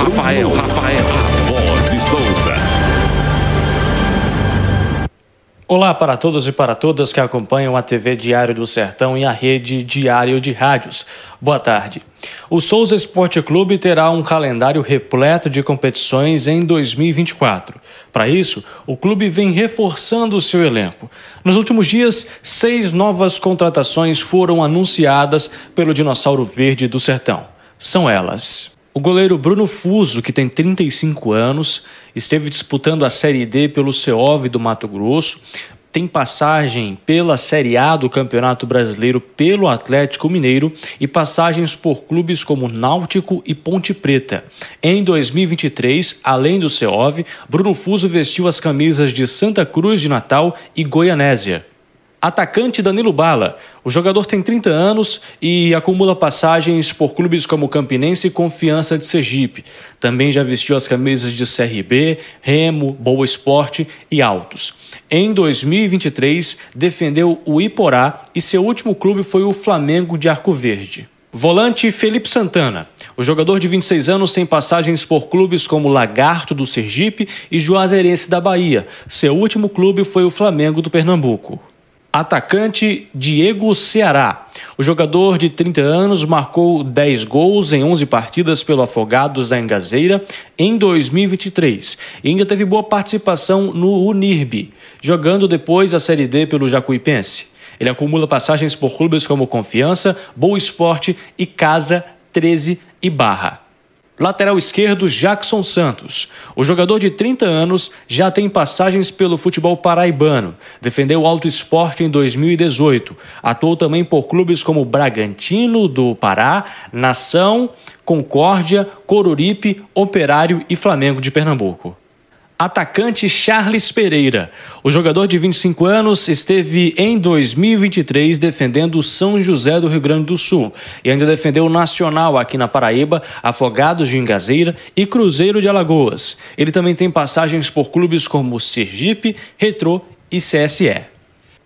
Rafael, Rafael, a voz de Souza. Olá para todos e para todas que acompanham a TV Diário do Sertão e a rede Diário de Rádios. Boa tarde. O Souza Esporte Clube terá um calendário repleto de competições em 2024. Para isso, o clube vem reforçando o seu elenco. Nos últimos dias, seis novas contratações foram anunciadas pelo Dinossauro Verde do Sertão. São elas. O goleiro Bruno Fuso, que tem 35 anos, esteve disputando a Série D pelo CEOV do Mato Grosso, tem passagem pela Série A do Campeonato Brasileiro pelo Atlético Mineiro e passagens por clubes como Náutico e Ponte Preta. Em 2023, além do CEOV, Bruno Fuso vestiu as camisas de Santa Cruz de Natal e Goianésia. Atacante Danilo Bala. O jogador tem 30 anos e acumula passagens por clubes como Campinense e Confiança de Sergipe. Também já vestiu as camisas de CRB, Remo, Boa Esporte e Altos. Em 2023, defendeu o Iporá e seu último clube foi o Flamengo de Arco Verde. Volante Felipe Santana. O jogador de 26 anos tem passagens por clubes como Lagarto do Sergipe e Juazeirense da Bahia. Seu último clube foi o Flamengo do Pernambuco. Atacante Diego Ceará. O jogador de 30 anos marcou 10 gols em 11 partidas pelo Afogados da Engazeira em 2023 e ainda teve boa participação no Unirb, jogando depois a Série D pelo Jacuipense. Ele acumula passagens por clubes como Confiança, Boa Esporte e Casa 13 e Barra. Lateral esquerdo, Jackson Santos. O jogador de 30 anos já tem passagens pelo futebol paraibano. Defendeu o Alto Esporte em 2018. Atuou também por clubes como Bragantino do Pará, Nação, Concórdia, Coruripe, Operário e Flamengo de Pernambuco atacante Charles Pereira. O jogador de 25 anos esteve em 2023 defendendo o São José do Rio Grande do Sul e ainda defendeu o Nacional aqui na Paraíba, Afogados de Engazeira e Cruzeiro de Alagoas. Ele também tem passagens por clubes como Sergipe, Retrô e CSE.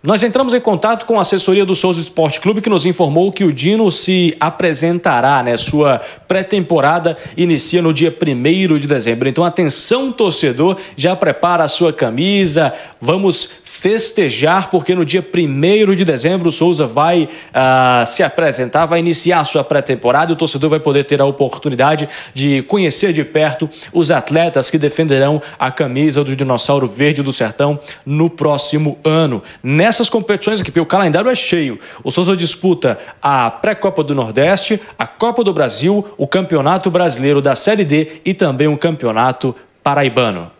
Nós entramos em contato com a assessoria do Souza Esporte Clube que nos informou que o Dino se apresentará, né? Sua pré-temporada inicia no dia 1 de dezembro. Então, atenção, torcedor, já prepara a sua camisa. Vamos festejar, porque no dia 1 de dezembro o Souza vai uh, se apresentar, vai iniciar a sua pré-temporada e o torcedor vai poder ter a oportunidade de conhecer de perto os atletas que defenderão a camisa do Dinossauro Verde do Sertão no próximo ano. Nessas competições aqui, porque o calendário é cheio, o Souza disputa a pré-Copa do Nordeste, a Copa do Brasil, o Campeonato Brasileiro da Série D e também o Campeonato Paraibano.